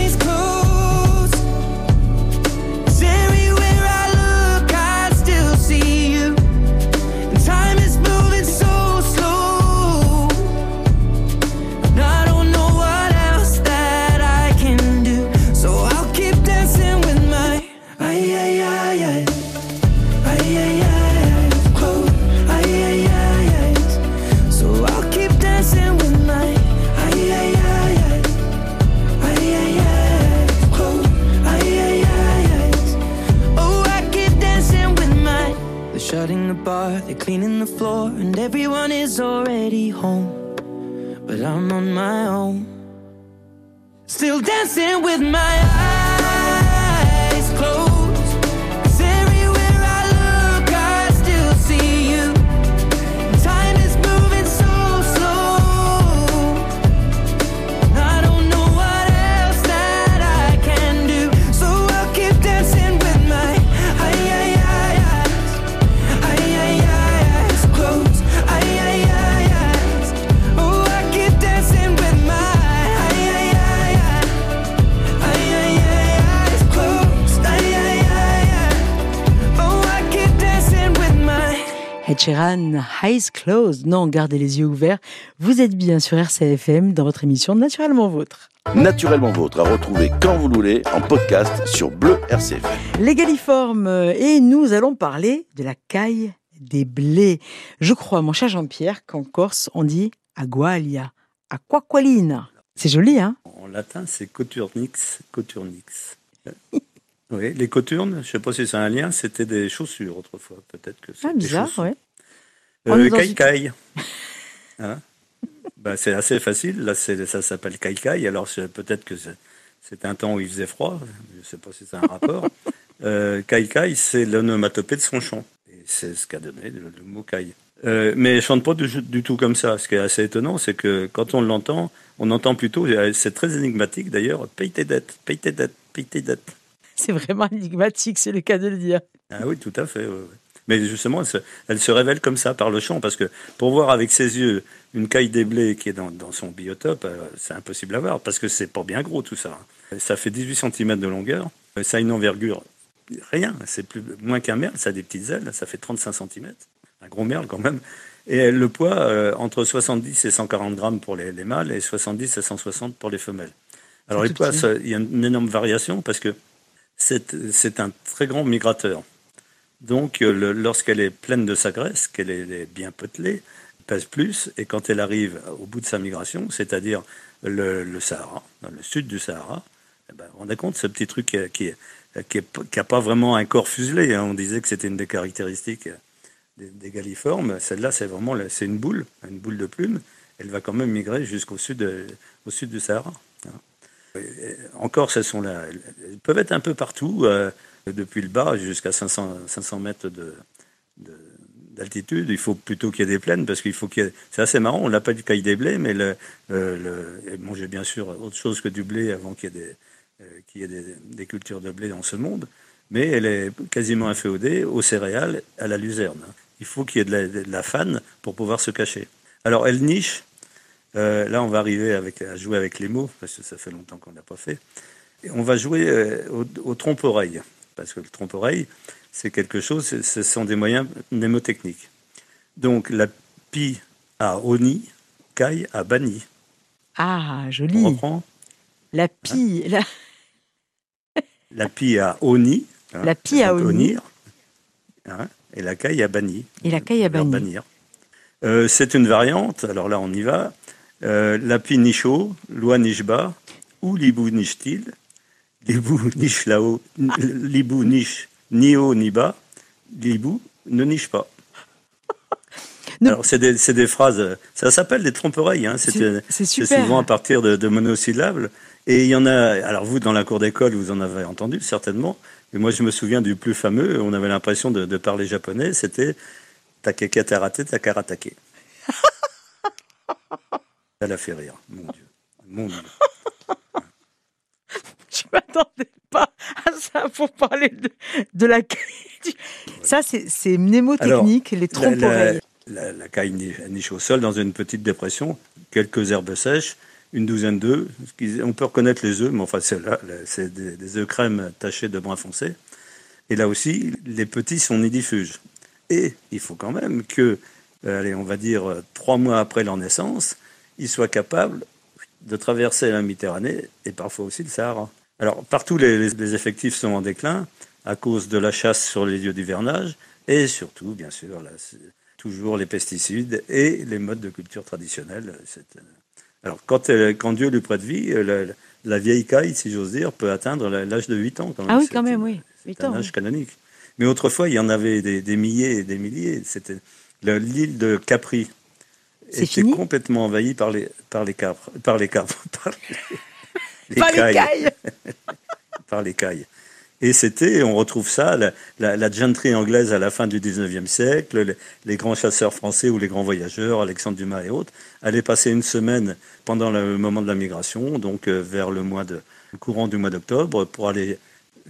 Sheeran, Eyes Closed. Non, gardez les yeux ouverts. Vous êtes bien sur RCFM dans votre émission Naturellement Vôtre. Naturellement Vôtre à retrouver quand vous le voulez en podcast sur Bleu RCF. Les galiformes. Et nous allons parler de la caille des blés. Je crois, mon cher Jean-Pierre, qu'en Corse, on dit agualia, aquaqualina. C'est joli, hein? En latin, c'est coturnix, coturnix. oui, les coturnes, je ne sais pas si c'est un lien, c'était des chaussures autrefois. Peut-être que c'est Ah, bizarre, ouais. Euh, Kai Hein ben, c'est assez facile. Là, ça s'appelle Kai Kai. Alors, peut-être que c'est- un temps où il faisait froid. Je ne sais pas si c'est un rapport. [LAUGHS] euh, Kai Kai, c'est l'onomatopée de son chant. Et c'est ce qu'a donné le, le mot Kai. Euh, mais il chante pas du, du tout comme ça. Ce qui est assez étonnant, c'est que quand on l'entend, on entend plutôt, c'est très énigmatique d'ailleurs, paye tes dettes, paye tes dettes, paye tes dettes. C'est vraiment énigmatique, c'est le cas de le dire. Ah oui, tout à fait. ouais, ouais. Mais justement, elle se, elle se révèle comme ça par le chant, parce que pour voir avec ses yeux une caille des blés qui est dans, dans son biotope, euh, c'est impossible à voir, parce que c'est pas bien gros tout ça. Ça fait 18 cm de longueur, Euh, ça a une envergure, rien, c'est plus moins qu'un merle, ça a des petites ailes, ça fait 35 cm, un gros merle quand même. Et le poids, euh, entre 70 et 140 grammes pour les, les mâles et 70 et 160 pour les femelles. Alors les poids, il y a une énorme variation parce que c'est un très grand migrateur. Donc, euh, le- lorsqu'elle est pleine de sa graisse, qu'elle est, bien potelée, elle pèse plus. Et quand elle arrive au bout de sa migration, c'est-à-dire le, Sahara, dans le sud du Sahara, eh ben, on compte ce petit truc qui n'a pas vraiment un corps fuselé. hein. On disait que c'était une des caractéristiques des, des galliformes. Celle-là, c'est vraiment c'est une boule, une boule de plume. Elle va quand même migrer jusqu'au sud, de- au sud du Sahara. hein. Et En Corse, elles, sont là. Peuvent être un peu partout, euh, depuis le bas jusqu'à 500, 500 mètres de, de- d'altitude. Il faut plutôt qu'il y ait des plaines parce qu'il faut qu'il y ait... C'est assez marrant, on l'appelle du caille des blés, mais le, euh, le... manger bien sûr autre chose que du blé avant qu'il y ait, des, euh, qu'il y ait des, des cultures de blé dans ce monde. Mais elle est quasiment inféodée aux céréales, à la luzerne. Il faut qu'il y ait de la, de la fan pour pouvoir se cacher. Alors elle niche. Euh, là, on va arriver avec, à jouer avec les mots parce que ça fait longtemps qu'on n'a pas fait. Et on va jouer euh, au, au trompe-oreille parce que le trompe-oreille, c'est quelque chose, ce sont des moyens mnémotechniques. Donc la pi à oni, kai à bani. Ah, On joli. reprend La pie, la, [LAUGHS] la pi à oni. hein, La pi à oni. onir, hein, et la kai à bani. Et la caille à bannir. Euh, c'est une variante, alors là on y va. Euh, la pi nisho, loi nishba, ou libu nishtil, libu nishlao, libu nish, nio niba, libu ne niche pas. Alors c'est des, phrases, ça s'appelle des trompe-oreilles, hein, c'est, souvent à partir de, de monosyllabes. Et il y en a, alors vous, dans la cour d'école, vous en avez entendu certainement. Mais moi, je me souviens du plus fameux, on avait l'impression de, de parler japonais, c'était Takeke Tarate Takaratake. [LAUGHS] Ça l'a fait rire, mon Dieu. Mon Dieu. [LAUGHS] Je m'attendais pas à ça pour parler de, de la caille. Ça, c'est mnémotechnique, les La, trompe-oreilles. la, la- la caille ni- niche au sol dans une petite dépression, quelques herbes sèches, une douzaine d'œufs. On peut reconnaître les œufs, mais enfin, c'est là, là, c'est des, des œufs crème tachés de brun foncé. Et là aussi, les petits sont nidifuges. Et il faut quand même que, euh, allez, on va dire, euh, trois mois après leur naissance, ils soient capables de traverser la Méditerranée et parfois aussi le Sahara. Alors, partout, les, les- les effectifs sont en déclin à cause de la chasse sur les lieux d'hivernage et surtout, bien sûr, là, toujours les pesticides et les modes de culture traditionnels. Euh, Alors, quand, elle- quand Dieu lui prête vie, euh, la, la vieille caille, si j'ose dire, peut atteindre l'âge de 8 ans. Quand même. Ah oui, quand même, oui. C'est 8 un ans. âge canonique. Mais autrefois, il y en avait des, des milliers et des milliers. C'était le- l'île de Capri était fini? complètement envahie par les par les capres, par les capres, [LAUGHS] par les, Pas les cailles [LAUGHS] par les cailles. Et c'était, on retrouve ça, la, la, la gentry anglaise à la fin du 19e siècle, les, les grands chasseurs français ou les grands voyageurs, Alexandre Dumas et autres, allaient passer une semaine pendant le moment de la migration, donc euh, vers le mois de le courant du mois d'octobre, pour aller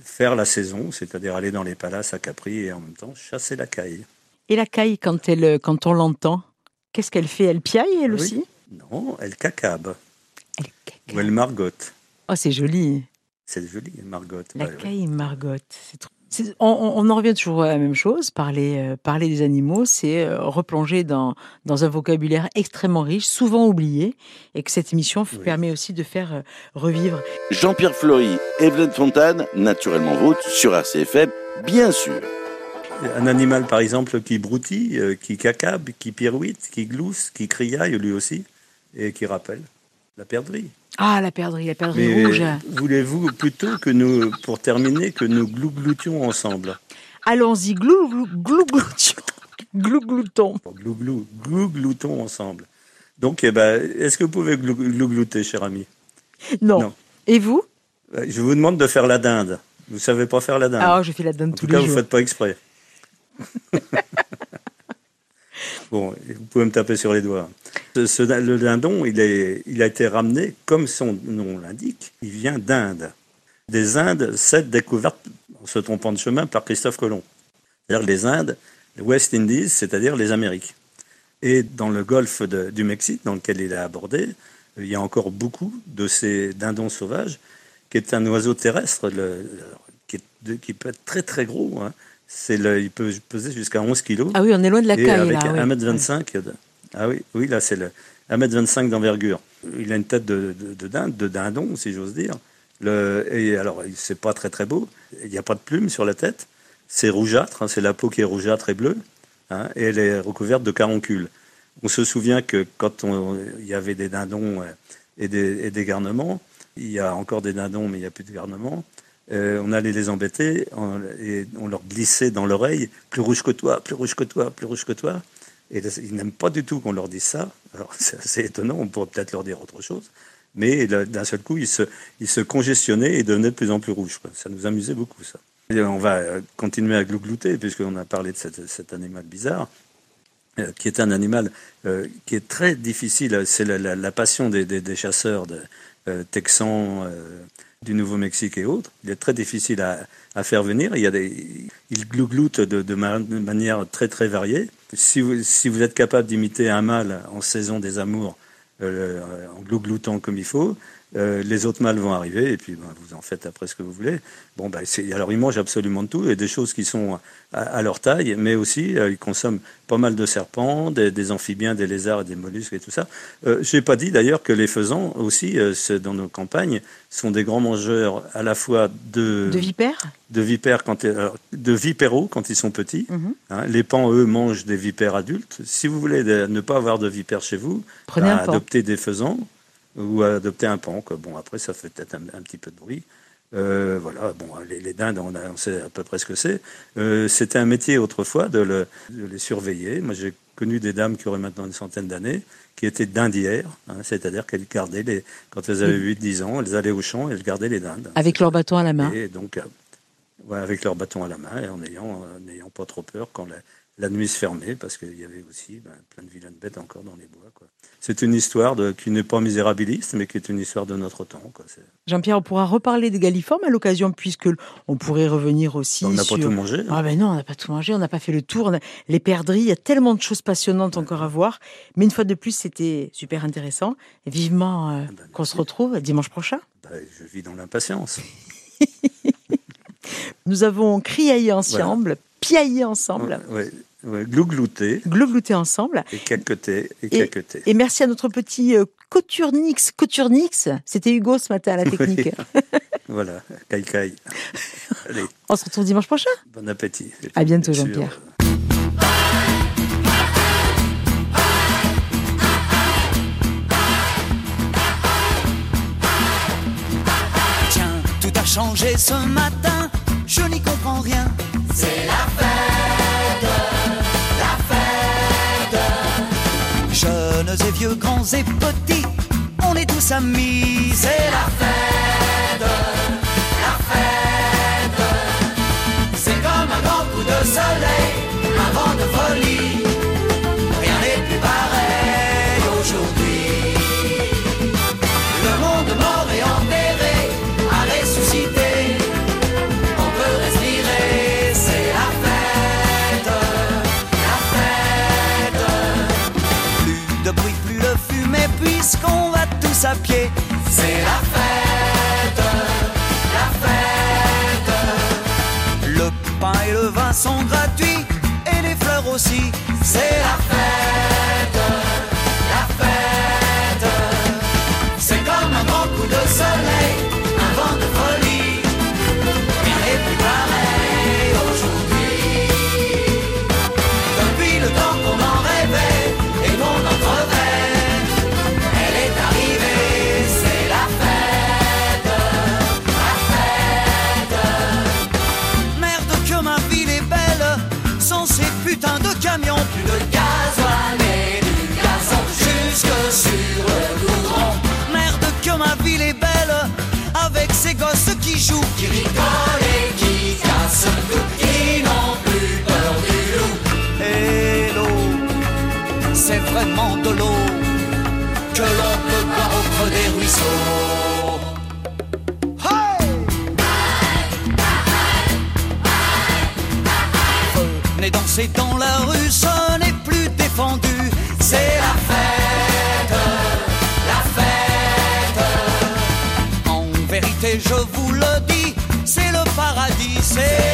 faire la saison, c'est-à-dire aller dans les palaces à Capri et en même temps chasser la caille. Et la caille, quand, elle, quand on l'entend, qu'est-ce qu'elle fait? Elle piaille, elle Oui. aussi? Non, elle cacabe Elle caca. ou elle margotte. Oh, c'est joli. C'est joli, margotte. La ouais, ouais. caille trop... C'est- On, en revient toujours à la même chose. Parler, euh, parler des animaux, c'est euh, replonger dans, dans un vocabulaire extrêmement riche, souvent oublié, et que cette émission Oui. permet aussi de faire euh, revivre. Jean-Pierre Flory, Evelyne Fontane, naturellement vôtre, sur RCFM, bien sûr. Un animal, par exemple, qui broutille, euh, qui cacabe, qui pirouite, qui glousse, qui criaille lui aussi, et qui rappelle la perdrix. Ah, la perdrix, la perdrix rouge. voulez-vous plutôt que nous, pour terminer, que nous glougloutions ensemble? Allons-y, glou, glou, glou, glou, glou, glouton. Glou, glou, glougloutons ensemble. Donc, eh ben, est-ce que vous pouvez glou- glouglouter, cher ami? Non. Non. Et vous? Euh, Je vous demande de faire la dinde. Vous savez pas faire la dinde. Ah, je fais la dinde en tous tout cas, les vous jours. faites pas exprès. [LAUGHS] bon, vous pouvez me taper sur les doigts. Le dindon, il, est, il a été ramené, comme son nom l'indique, il vient d'Inde. Des Indes, cette découverte, en se trompant de chemin, par Christophe Colomb. C'est-à-dire les Indes, les West Indies, c'est-à-dire les Amériques. Et dans le golfe du Mexique, dans lequel il est abordé, il y a encore beaucoup de ces dindons sauvages, qui est un oiseau terrestre, qui peut être très très gros. hein. C'est le, il peut peser jusqu'à 11 kilos. Ah oui, on est loin de la et caille, avec là. oui. 1m25. de- Ah oui, oui, là c'est le 1m25 d'envergure. Il a une tête de, de, de dinde, de dindon, si j'ose dire. Le, et alors, c'est pas très très beau. Il n'y a pas de plumes sur la tête. C'est rougeâtre, hein, c'est la peau qui est rougeâtre et bleue. hein, et elle est recouverte de caroncules. On se souvient que quand il y avait des dindons euh, et des, et des garnements, il y a encore des dindons, mais il n'y a plus de garnements. Euh, on allait les embêter on- et on leur glissait dans l'oreille plus rouge que toi, plus rouge que toi, plus rouge que toi. Et ils n'aiment pas du tout qu'on leur dise ça. Alors [LAUGHS] c'est assez étonnant, on pourrait peut-être leur dire autre chose. Mais d'un seul coup, ils se, ils se congestionnaient et devenaient de plus en plus rouges. Ça nous amusait beaucoup, ça. On va euh, continuer à glouglouter, puisqu'on a parlé de cet animal bizarre euh, qui est un animal qui est très difficile. C'est la, passion des, des- chasseurs de, texans euh, du Nouveau-Mexique et autres. Il est très difficile à, à faire venir. Il y a des, il glougloute de, de manière très très variée. Si vous, si vous êtes capable d'imiter un mâle en saison des amours euh, en glougloutant comme il faut, euh, les autres mâles vont arriver et puis ben, vous en faites après ce que vous voulez. Bon, ben, alors ils mangent absolument de tout et des choses qui sont à, à leur taille, mais aussi euh, ils consomment pas mal de serpents, des, des amphibiens, des lézards des mollusques et tout ça. Euh, Je n'ai pas dit d'ailleurs que les faisans aussi, dans nos campagnes, sont des grands mangeurs à la fois de, De vipères de vipères quand de vipéros quand ils sont petits. Mhm. hein. les pans, eux, mangent des vipères adultes. Si vous voulez de- ne pas avoir de vipères chez vous, bah, adoptez des faisans ou adoptez un pan. Quoi. Bon, après, ça fait peut-être un, un petit peu de bruit. Euh, voilà, bon, les, les dindes, on, a- on sait à peu près ce que c'est. Euh, C'était un métier autrefois de, le- de les surveiller. Moi, j'ai connu des dames qui auraient maintenant une centaine d'années, qui étaient dindières, hein, c'est-à-dire qu'elles gardaient les, quand elles avaient 8-10 ans, elles allaient au champ et elles gardaient les dindes. Avec leur bâton à la main. Et donc, euh, ouais, avec leur bâton à la main et en ayant, n'ayant pas trop peur quand la, la nuit se fermait, parce qu'il y avait aussi ben, plein de vilaines bêtes encore dans les bois. C'est une histoire de, qui n'est pas misérabiliste, mais qui est une histoire de notre temps. Jean-Pierre, on pourra reparler des galliformes à l'occasion, puisque on pourrait revenir aussi On n'a sur... pas tout mangé. hein. Ah ben non, on n'a pas tout mangé, on n'a pas fait le tour. A- Les perdrix, il y a tellement de choses passionnantes encore à voir. Mais une fois de plus, c'était super intéressant. Et vivement euh, ben, qu'on se retrouve dimanche prochain. Ben, je vis dans l'impatience. [LAUGHS] Nous avons criaillé ensemble, piaillé ensemble, Ouais, ouais, glouglouté glouglouté ensemble. et caqueté et Et- merci à notre petit euh, Coturnix. Coturnix, c'était Hugo ce matin à la [LAUGHS] technique. [LAUGHS] Voilà, caille caille. [LAUGHS] Allez, On se retrouve dimanche prochain. bon appétit. À bientôt, Jean-Pierre. Tiens, tout a changé ce matin, je n'y comprends rien. Grands et petits, on est tous amis. C'est la fête, la fête. C'est comme un grand coup de soleil, un vent de folie. C'est la fête, la fête. Le pain et le vin sont gras. En